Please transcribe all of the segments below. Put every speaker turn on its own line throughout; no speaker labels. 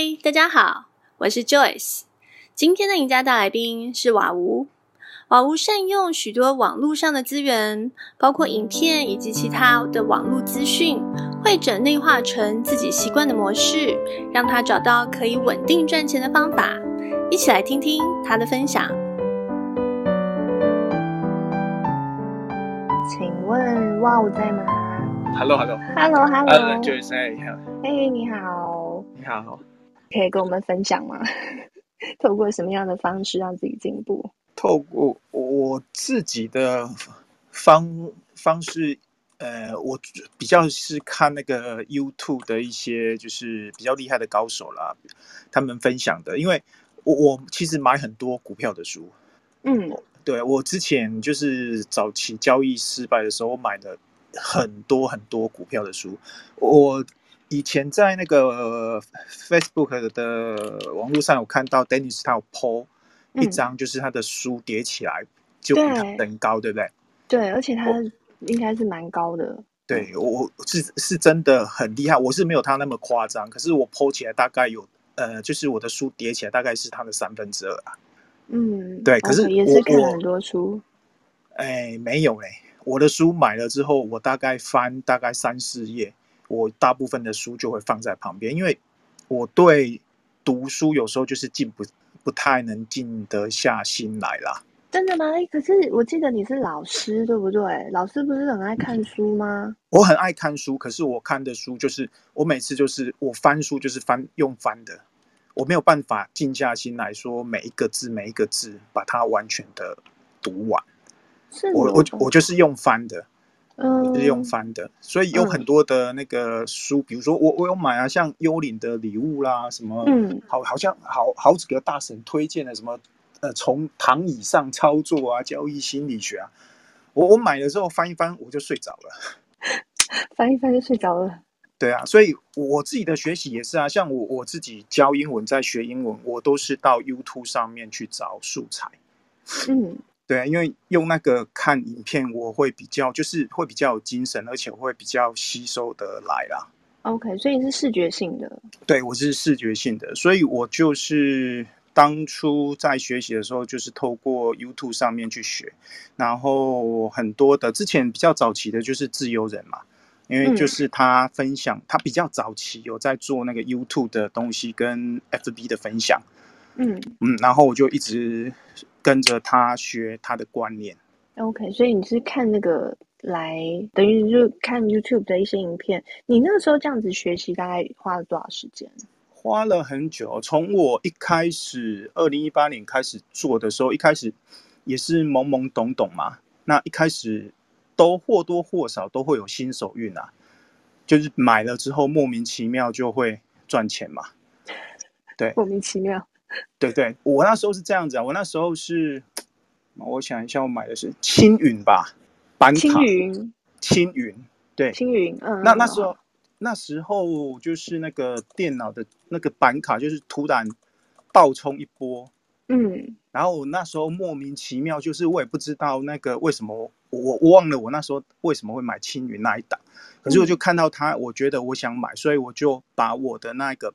嗨，大家好，我是 Joyce。今天的赢家大来宾是瓦吴。瓦吴善用许多网络上的资源，包括影片以及其他的网络资讯，会整内化成自己习惯的模式，让他找到可以稳定赚钱的方法。一起来听听他的分享。
请问瓦吴在吗
？Hello，Hello，Hello，Hello，Joyce，你好。
哎，你好。
你好。
可以跟我们分享吗？透过什么样的方式让自己进步？
透过我自己的方方式，呃，我比较是看那个 YouTube 的一些就是比较厉害的高手啦，他们分享的。因为我我其实买很多股票的书，
嗯，
对，我之前就是早期交易失败的时候，我买了很多很多股票的书。我以前在那个 Facebook 的网络上有看到 Dennis 他有 po。一张就是他的书叠起来就比他更高，对，不对？
对，而且他应该是蛮高的。
对，我是是真的很厉害，我是没有他那么夸张，可是我 po 起来大概有呃，就是我的书叠起来大概是他的三分之二啊。
嗯，
对，可是我
也是看很多书。
哎，没有嘞，我的书买了之后，我大概翻大概三四页，我大部分的书就会放在旁边，因为我对读书有时候就是静不。不太能静得下心来啦。
真的吗？可是我记得你是老师，对不对？老师不是很爱看书吗？
我很爱看书，可是我看的书就是我每次就是我翻书就是翻用翻的，我没有办法静下心来说每一个字每一个字把它完全的读完。
是
我我我就是用翻的。
嗯，
是用翻的，所以有很多的那个书，嗯、比如说我我有买啊，像《幽灵的礼物》啦，什么，嗯，好，好像好好几个大神推荐的什么，呃，从躺椅上操作啊，交易心理学啊，我我买了之后翻一翻，我就睡着了，
翻一翻就睡着了。
对啊，所以我自己的学习也是啊，像我我自己教英文，在学英文，我都是到 YouTube 上面去找素材，
嗯。
对啊，因为用那个看影片，我会比较就是会比较有精神，而且会比较吸收得来啦。
OK，所以是视觉性的。
对，我是视觉性的，所以我就是当初在学习的时候，就是透过 YouTube 上面去学，然后很多的之前比较早期的就是自由人嘛，因为就是他分享，嗯、他比较早期有在做那个 YouTube 的东西跟 FB 的分享，
嗯
嗯，然后我就一直。跟着他学他的观念
，OK，所以你是看那个来，等于就看 YouTube 的一些影片。你那个时候这样子学习，大概花了多少时间？
花了很久，从我一开始二零一八年开始做的时候，一开始也是懵懵懂懂嘛。那一开始都或多或少都会有新手运啊，就是买了之后莫名其妙就会赚钱嘛。对，
莫名其妙。
对对，我那时候是这样子啊，我那时候是，我想一下，我买的是青云吧，板卡。青
云，
青云，对，
青云，嗯。
那那时候，那时候就是那个电脑的那个板卡，就是突然爆冲一波，
嗯。
然后我那时候莫名其妙，就是我也不知道那个为什么，我我忘了我那时候为什么会买青云那一档，可是我就看到它，我觉得我想买，所以我就把我的那个。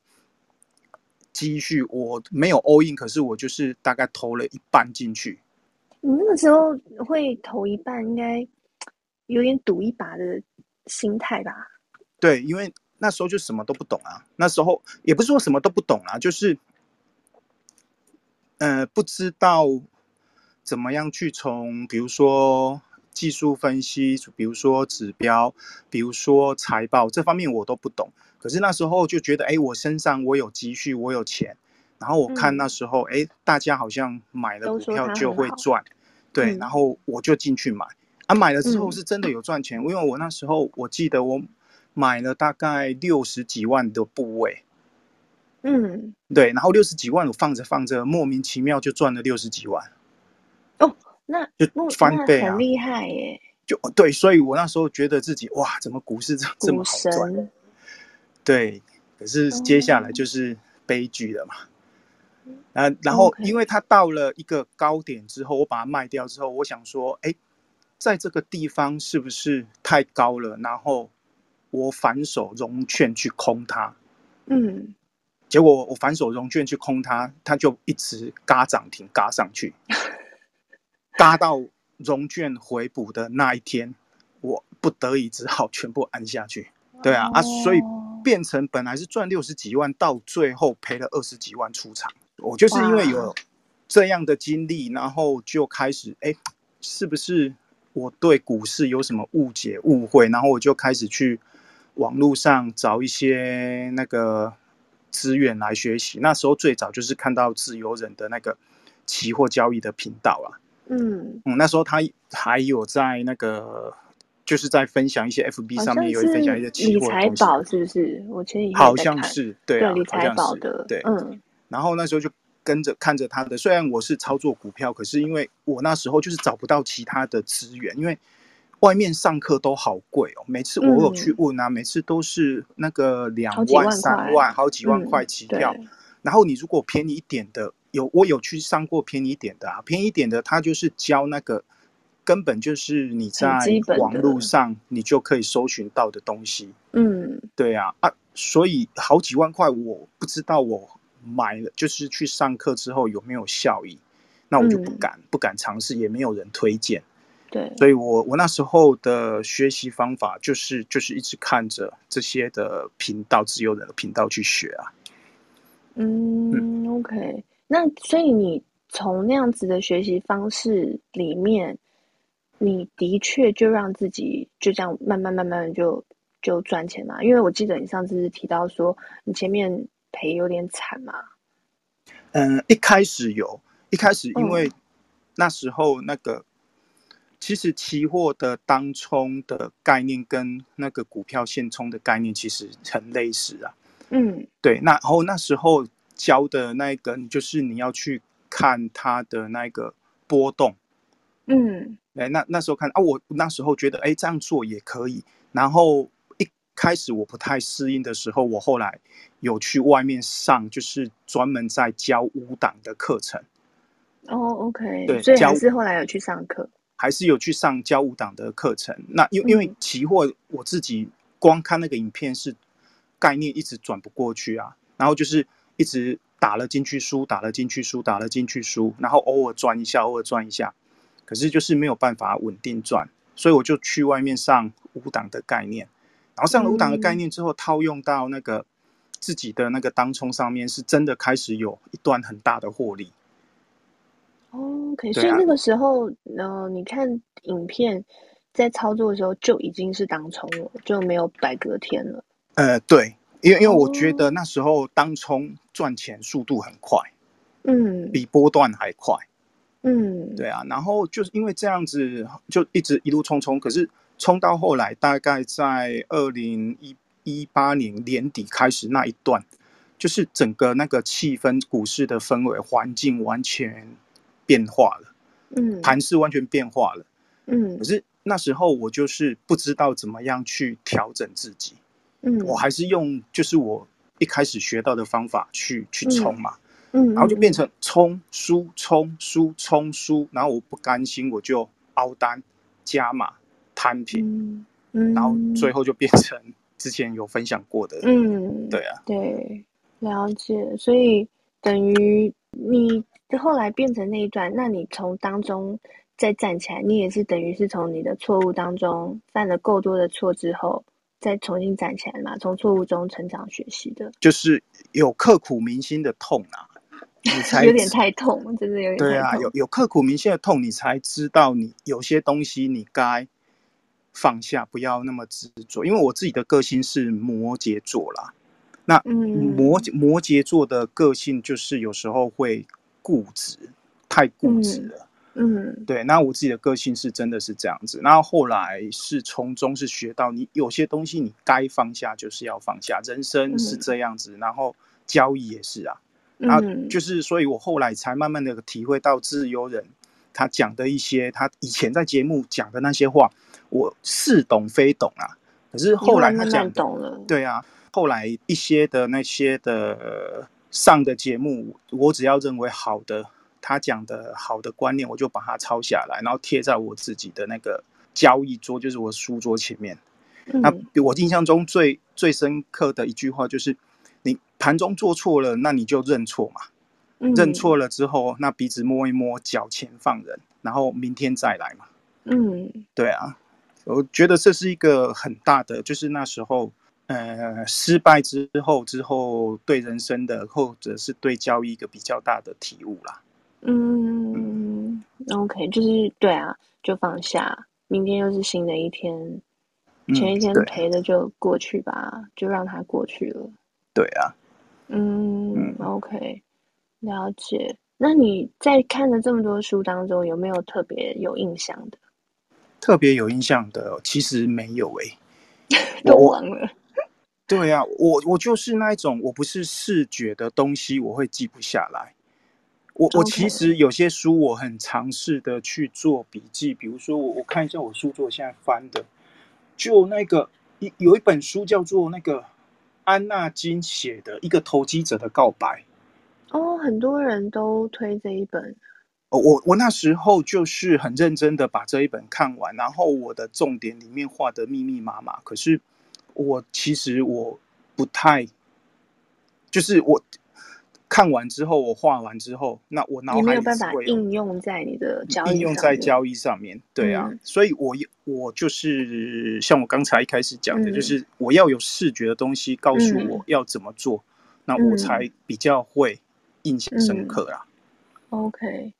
积蓄我没有 all in，可是我就是大概投了一半进去。
你那个时候会投一半，应该有点赌一把的心态吧？
对，因为那时候就什么都不懂啊。那时候也不是说什么都不懂啊，就是呃不知道怎么样去从，比如说技术分析，比如说指标，比如说财报这方面我都不懂。可是那时候就觉得，哎，我身上我有积蓄，我有钱，然后我看那时候，哎、嗯，大家好像买了股票就会赚，对、嗯，然后我就进去买，啊，买了之后是真的有赚钱，嗯、因为我那时候我记得我买了大概六十几万的部位，
嗯，
对，然后六十几万我放着放着，莫名其妙就赚了六十几万，
哦，那
就翻倍啊，
很厉害耶，
就对，所以我那时候觉得自己哇，怎么股市这这么好赚？对，可是接下来就是悲剧了嘛。啊，然后因为它到了一个高点之后，我把它卖掉之后，我想说，哎，在这个地方是不是太高了？然后我反手融券去空它。
嗯，
结果我反手融券去空它，它就一直嘎涨停，嘎上去，嘎到融券回补的那一天，我不得已只好全部按下去。对啊，啊，所以变成本来是赚六十几万，到最后赔了二十几万出场。我就是因为有这样的经历，然后就开始，哎，是不是我对股市有什么误解误会？然后我就开始去网络上找一些那个资源来学习。那时候最早就是看到自由人的那个期货交易的频道啊，嗯嗯，那时候他还有在那个。就是在分享一些 FB 上面有分享一些期货的
理财宝，是不是？我前几天
好像是对啊，
对理财宝的
对，嗯。然后那时候就跟着看着他的，虽然我是操作股票，可是因为我那时候就是找不到其他的资源，因为外面上课都好贵哦。每次我有去问啊，嗯、每次都是那个两万、三万、好几万块起跳。嗯、然后你如果便宜一点的，有我有去上过便宜一点的啊，便宜一点的他就是教那个。根本就是你在网络上，你就可以搜寻到的东西。嗯，对啊，啊，所以好几万块，我不知道我买了，就是去上课之后有没有效益，那我就不敢、嗯、不敢尝试，也没有人推荐。对，所以我我那时候的学习方法就是就是一直看着这些的频道，自由人的频道去学啊。
嗯，嗯，OK，那所以你从那样子的学习方式里面。你的确就让自己就这样慢慢慢慢就就赚钱嘛？因为我记得你上次是提到说你前面赔有点惨嘛。
嗯，一开始有，一开始因为那时候那个、嗯、其实期货的当冲的概念跟那个股票现冲的概念其实很类似啊。嗯，对，那然后那时候教的那个就是你要去看它的那个波动。嗯。哎，那那时候看啊，我那时候觉得，哎，这样做也可以。然后一开始我不太适应的时候，我后来有去外面上，就是专门在教舞蹈的课程。
哦，OK，对，所以还是后来有去上课，
还是有去上教五档的课程。那因因为期货，我自己光看那个影片是概念一直转不过去啊，然后就是一直打了进去输，打了进去输，打了进去输，然后偶尔转一下，偶尔转一下。可是就是没有办法稳定赚，所以我就去外面上五档的概念，然后上了五档的概念之后，套用到那个自己的那个当冲上面，是真的开始有一段很大的获利。
OK，所以那个时候，呃，你看影片在操作的时候就已经是当冲了，就没有摆隔天了。
呃，对，因为因为我觉得那时候当冲赚钱速度很快，嗯，比波段还快。嗯，对啊，然后就是因为这样子，就一直一路冲冲，可是冲到后来，大概在二零一一八年年底开始那一段，就是整个那个气氛、股市的氛围、环境完全变化了，嗯，盘势完全变化了，嗯，可是那时候我就是不知道怎么样去调整自己，嗯，我还是用就是我一开始学到的方法去去冲嘛。嗯嗯，然后就变成冲输冲输冲输，然后我不甘心，我就凹单加码摊平，嗯，然后最后就变成之前有分享过的，嗯，对啊，
对，了解，所以等于你后来变成那一段，那你从当中再站起来，你也是等于是从你的错误当中犯了够多的错之后，再重新站起来嘛，从错误中成长学习的，
就是有刻骨铭心的痛啊。你才
有点太痛，真的有点痛。
对啊，有有刻骨铭心的痛，你才知道你有些东西你该放下，不要那么执着。因为我自己的个性是摩羯座啦，那摩摩羯座的个性就是有时候会固执，太固执了。嗯，对。那我自己的个性是真的是这样子。那后后来是从中是学到，你有些东西你该放下就是要放下，人生是这样子。然后交易也是啊。啊，就是，所以我后来才慢慢的体会到自由人他讲的一些，他以前在节目讲的那些话，我似懂非懂啊。可是后来他讲
懂了，
对啊，后来一些的那些的上的节目，我只要认为好的，他讲的好的观念，我就把它抄下来，然后贴在我自己的那个交易桌，就是我书桌前面。那我印象中最最深刻的一句话就是。你盘中做错了，那你就认错嘛。嗯、认错了之后，那鼻子摸一摸，脚前放人，然后明天再来嘛。嗯，对啊，我觉得这是一个很大的，就是那时候，呃，失败之后之后对人生的，或者是对交易一个比较大的体悟啦。
嗯，嗯，OK，就是对啊，就放下，明天又是新的一天，前一天赔的就过去吧，嗯、就让它过去了。
对啊，
嗯，嗯，OK。了解，那你在看了这么多书当中，有没有特别有印象的？
特别有印象的，其实没有诶、
欸，都忘了。
对啊，我我就是那一种，我不是视觉的东西，我会记不下来。我我其实有些书，我很尝试的去做笔记，比如说我我看一下我书桌现在翻的，就那个一有一本书叫做那个安纳金写的一个投机者的告白。
哦，很多人都推这一本。
哦，我我那时候就是很认真的把这一本看完，然后我的重点里面画的密密麻麻。可是我其实我不太，就是我看完之后，我画完之后，那我脑海里
没有办法应用在你的交易上，
应用在交易上面。对啊，嗯、所以我我就是像我刚才一开始讲的，嗯、就是我要有视觉的东西告诉我要怎么做，嗯、那我才比较会。印象深刻啦。
嗯、OK，、嗯、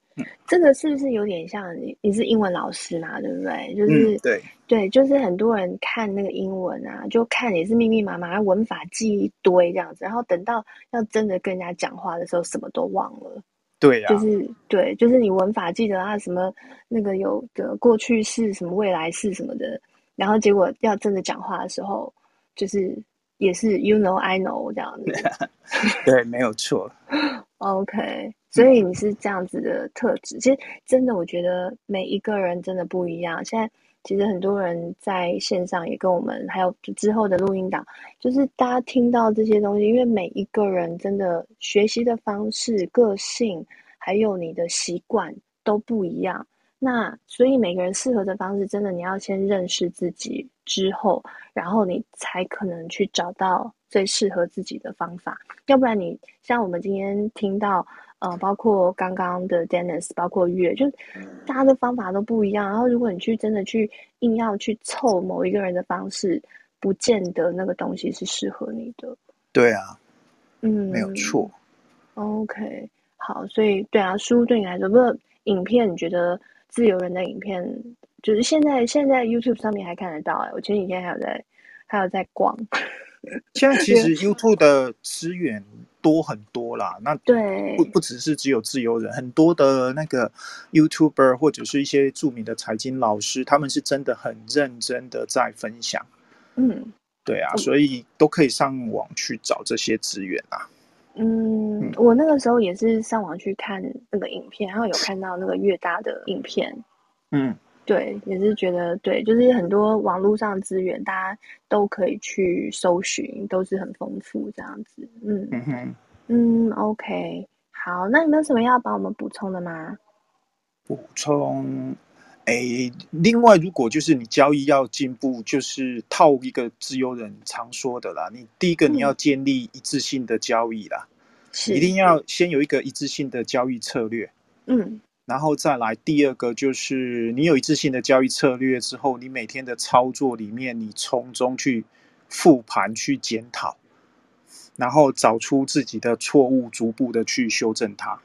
这个是不是有点像你？你是英文老师嘛？对不对？就是、
嗯、对
对，就是很多人看那个英文啊，就看也是密密麻麻，文法记一堆这样子，然后等到要真的跟人家讲话的时候，什么都忘了。
对呀、啊，
就是对，就是你文法记得啊，什么那个有的过去式、什么未来式什么的，然后结果要真的讲话的时候，就是也是 you know I know 这样子。
对，没有错。
OK，所以你是这样子的特质。其实真的，我觉得每一个人真的不一样。现在其实很多人在线上也跟我们，还有之后的录音档，就是大家听到这些东西，因为每一个人真的学习的方式、个性，还有你的习惯都不一样。那所以每个人适合的方式，真的你要先认识自己之后，然后你才可能去找到最适合自己的方法。要不然你像我们今天听到，呃，包括刚刚的 Dennis，包括月，就大家的方法都不一样。然后如果你去真的去硬要去凑某一个人的方式，不见得那个东西是适合你的。
对啊，
嗯，
没有错。
OK，好，所以对啊，书对你来说，不过影片你觉得？自由人的影片，就是现在现在 YouTube 上面还看得到哎、欸，我前几天还有在还有在逛。
现在其实 YouTube 的资源多很多啦，那对不不只是只有自由人，很多的那个 YouTuber 或者是一些著名的财经老师，他们是真的很认真的在分享。嗯，对啊，所以都可以上网去找这些资源啊。
嗯，我那个时候也是上网去看那个影片，然后有看到那个越大的影片。嗯，对，也是觉得对，就是很多网络上资源，大家都可以去搜寻，都是很丰富这样子。嗯嗯哼嗯，OK，好，那有没有什么要帮我们补充的吗？
补充，哎，另外，如果就是你交易要进步，就是套一个自由人常说的啦，你第一个你要建立一致性的交易啦。嗯一定要先有一个一致性的交易策略，嗯，然后再来第二个就是你有一致性的交易策略之后，你每天的操作里面，你从中去复盘去检讨，然后找出自己的错误，逐步的去修正它。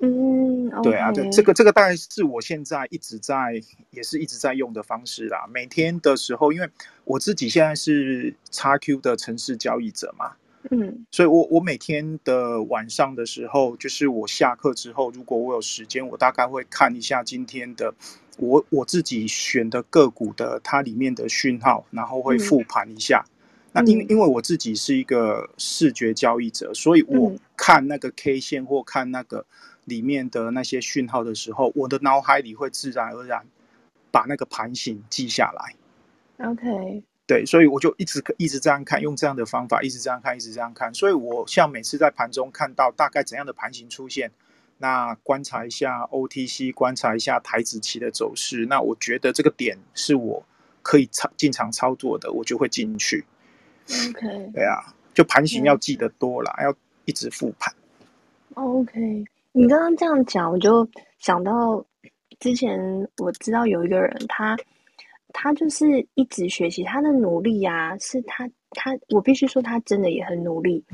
嗯，
对啊，对这个这个大概是我现在一直在也是一直在用的方式啦。每天的时候，因为我自己现在是 XQ 的城市交易者嘛。嗯，所以我，我我每天的晚上的时候，就是我下课之后，如果我有时间，我大概会看一下今天的我我自己选的个股的它里面的讯号，然后会复盘一下。嗯、那因因为我自己是一个视觉交易者，所以我看那个 K 线或看那个里面的那些讯号的时候，我的脑海里会自然而然把那个盘形记下来。
OK。
对，所以我就一直一直这样看，用这样的方法一直这样看，一直这样看。所以我像每次在盘中看到大概怎样的盘型出现，那观察一下 OTC，观察一下台子期的走势，那我觉得这个点是我可以操进场操作的，我就会进去。
OK，
对啊，就盘形要记得多啦，要一直复盘。
OK，你刚刚这样讲，我就想到之前我知道有一个人，他他就是一直学习，他的努力啊，是他他我必须说，他真的也很努力。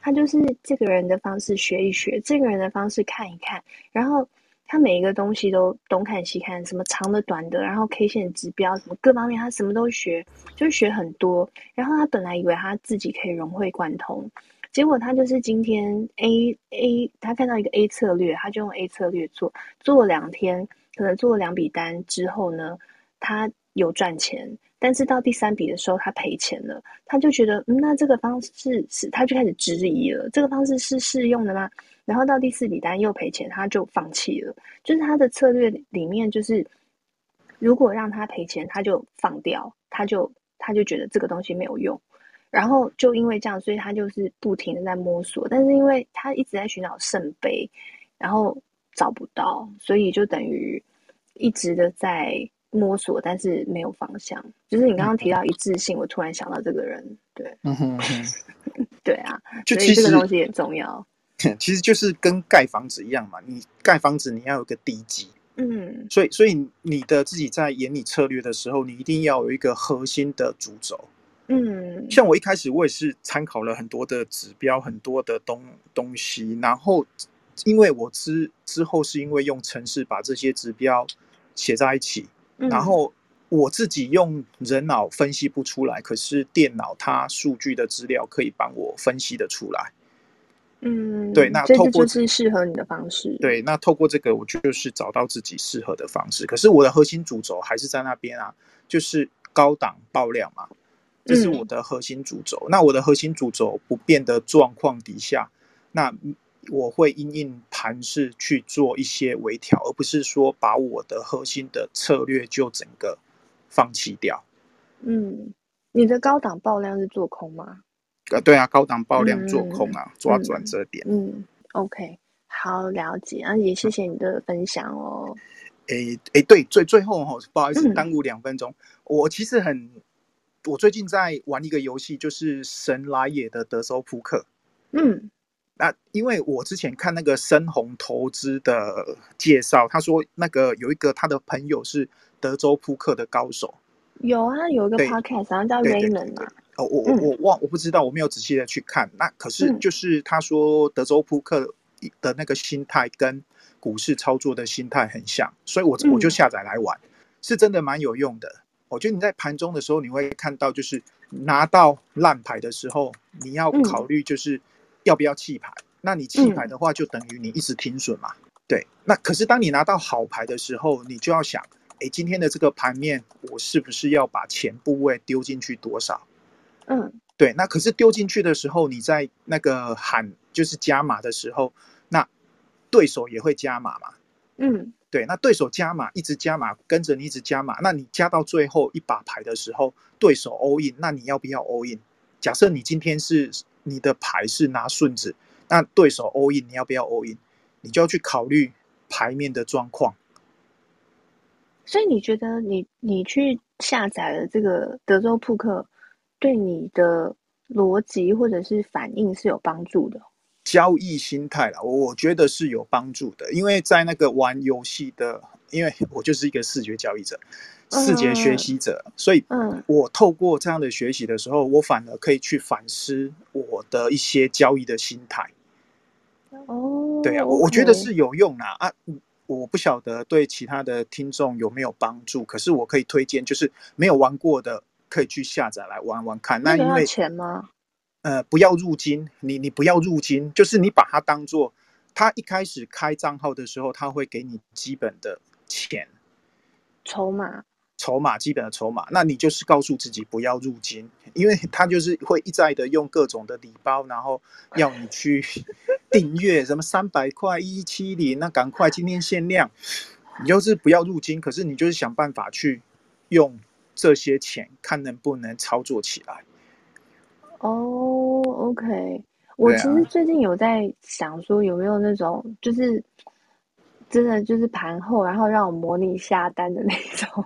他就是这个人的方式学一学，这个人的方式看一看，然后。他每一个东西都东看西看，什么长的短的，然后 K 线指标什么各方面，他什么都学，就学很多。然后他本来以为他自己可以融会贯通，结果他就是今天 A A，他看到一个 A 策略，他就用 A 策略做，做了两天，可能做了两笔单之后呢，他有赚钱，但是到第三笔的时候他赔钱了，他就觉得，嗯，那这个方式是，他就开始质疑了，这个方式是适用的吗？然后到第四笔单又赔钱，他就放弃了。就是他的策略里面，就是如果让他赔钱，他就放掉，他就他就觉得这个东西没有用。然后就因为这样，所以他就是不停的在摸索。但是因为他一直在寻找圣杯，然后找不到，所以就等于一直的在摸索，但是没有方向。就是你刚刚提到一致性，我突然想到这个人，对，嗯哼哼 对啊，就其实这个东西也重要。
其实就是跟盖房子一样嘛，你盖房子你要有个地基，
嗯，
所以所以你的自己在演你策略的时候，你一定要有一个核心的主轴，
嗯，
像我一开始我也是参考了很多的指标，很多的东东西，然后因为我之之后是因为用程式把这些指标写在一起，
嗯，
然后我自己用人脑分析不出来，可是电脑它数据的资料可以帮我分析的出来。
嗯，
对，那透过
这是适合你的方式。
对，那透过这个，我就是找到自己适合的方式。可是我的核心主轴还是在那边啊，就是高档爆量嘛，这是我的核心主轴。嗯、那我的核心主轴不变的状况底下，那我会因应盘势去做一些微调，而不是说把我的核心的策略就整个放弃掉。
嗯，你的高档爆量是做空吗？
呃，对啊，高档爆量做空啊，嗯、抓转折点。
嗯，嗯，OK，好了解啊，也谢谢你的分享哦。
诶诶，对，最最后哈，不好意思耽误两分钟。嗯、我其实很，我最近在玩一个游戏，就是神来也的德州扑克。
嗯，
那因为我之前看那个深红投资的介绍，他说那个有一个他的朋友是德州扑克的高手。
有啊，有一个 podcast 好像叫 Raymond 啊。
哦，我我我忘，我不知道，我没有仔细的去看。那可是就是他说德州扑克的那个心态跟股市操作的心态很像，所以我我就下载来玩，是真的蛮有用的。我觉得你在盘中的时候，你会看到就是拿到烂牌的时候，你要考虑就是要不要弃牌。那你弃牌的话，就等于你一直停损嘛。对。那可是当你拿到好牌的时候，你就要想，哎，今天的这个盘面，我是不是要把钱部位丢进去多少？
嗯，
对，那可是丢进去的时候，你在那个喊就是加码的时候，那对手也会加码嘛。
嗯，
对，那对手加码，一直加码，跟着你一直加码，那你加到最后一把牌的时候，对手 all in，那你要不要 all in？假设你今天是你的牌是拿顺子，那对手 all in，你要不要 all in？你就要去考虑牌面的状况。
所以你觉得你你去下载了这个德州扑克？对你的逻辑或者是反应是有帮助的，
交易心态啦，我觉得是有帮助的。因为在那个玩游戏的，因为我就是一个视觉交易者、视觉学习者，嗯、所以，嗯，我透过这样的学习的时候，我反而可以去反思我的一些交易的心态。
哦，
对啊，我我觉得是有用啦啊，我不晓得对其他的听众有没有帮助，可是我可以推荐，就是没有玩过的。可以去下载来玩玩看。那因为
钱吗？
呃，不要入金，你你不要入金，就是你把它当做，他一开始开账号的时候，他会给你基本的钱，
筹码，
筹码基本的筹码。那你就是告诉自己不要入金，因为他就是会一再的用各种的礼包，然后要你去 订阅什么三百块一七零，那赶快今天限量，你就是不要入金，可是你就是想办法去用。这些钱看能不能操作起来。
哦、oh，OK，我其实最近有在想说，有没有那种就是真的就是盘后，然后让我模拟下单的那种。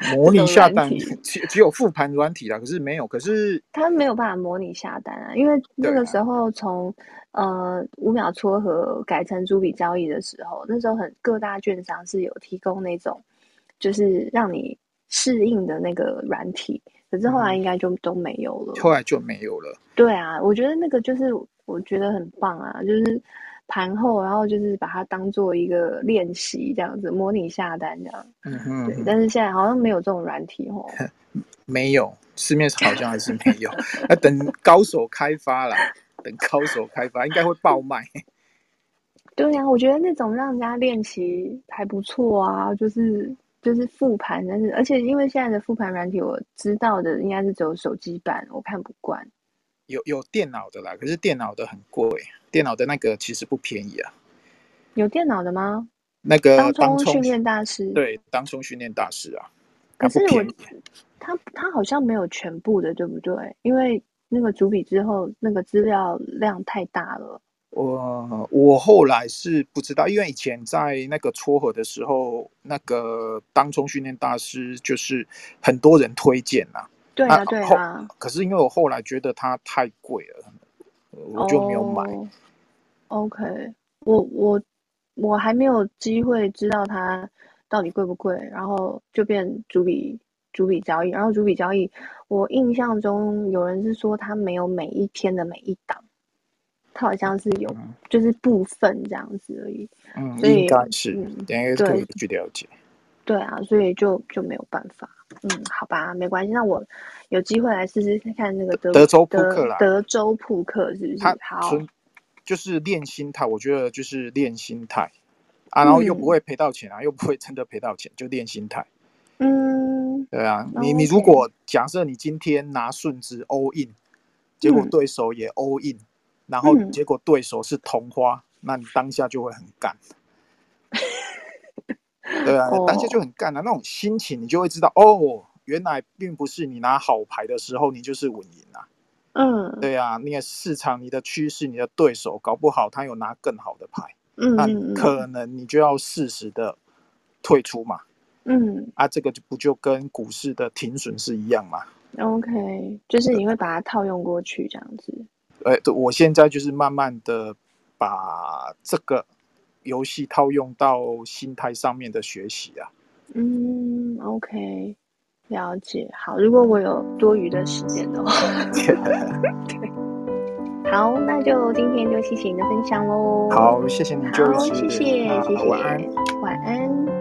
模拟下单只只有复盘软体啦，可是没有，可是
他没有办法模拟下单啊，因为那个时候从、啊、呃五秒撮合改成逐笔交易的时候，那时候很各大券商是有提供那种就是让你适应的那个软体，可是后来应该就都没有了，
后来就没有了。
对啊，我觉得那个就是我觉得很棒啊，就是。盘后，然后就是把它当做一个练习这样子，模拟下单这样。嗯哼，对。但是现在好像没有这种软体哦。
没有，市面上好像还是没有。那等高手开发了，等高手开发应该会爆卖。
对呀、啊，我觉得那种让人家练习还不错啊，就是就是复盘，但是而且因为现在的复盘软体，我知道的应该是只有手机版，我看不惯。
有有电脑的啦，可是电脑的很贵，电脑的那个其实不便宜啊。
有电脑的吗？
那个
当冲训练大师，
对，当冲训练大师啊。
可是我他他好像没有全部的，对不对？因为那个主笔之后，那个资料量太大了。
我我后来是不知道，因为以前在那个撮合的时候，那个当冲训练大师就是很多人推荐呐、啊。
对啊，对啊。
可是因为我后来觉得它太贵了，我就没有买。
Oh, OK，我我我还没有机会知道它到底贵不贵，然后就变主笔主笔交易，然后主笔交易，我印象中有人是说它没有每一天的每一档，它好像是有、嗯、就是部分这样子而已。
嗯，应该是，嗯、等一下可以去了解。
对啊，所以就就没有办法。嗯，好吧，没关系。那我有机会来试试看那个德
德州扑克啦。
德州扑克是不是？好，
就是练心态。我觉得就是练心态啊，然后又不会赔到钱啊，嗯、又不会真的赔到钱，就练心态。嗯，对啊，你你如果假设你今天拿顺子 all in，结果对手也 all in，、嗯、然后结果对手是同花，那你当下就会很干。对啊，当下就很干啊，那种心情你就会知道哦，原来并不是你拿好牌的时候你就是稳赢啊。嗯，对啊，那个市场、你的趋势、你的对手，搞不好他有拿更好的牌，嗯，那可能你就要适时的退出嘛。嗯，啊，这个就不就跟股市的停损是一样嘛
？OK，就是你会把它套用过去这样子。
呃，我现在就是慢慢的把这个。游戏套用到心态上面的学习啊，
嗯，OK，了解。好，如果我有多余的时间的话，对，好，那就今天就谢谢你的分享喽。
好，谢谢你，就
好，谢谢，谢谢，
晚安，
晚安。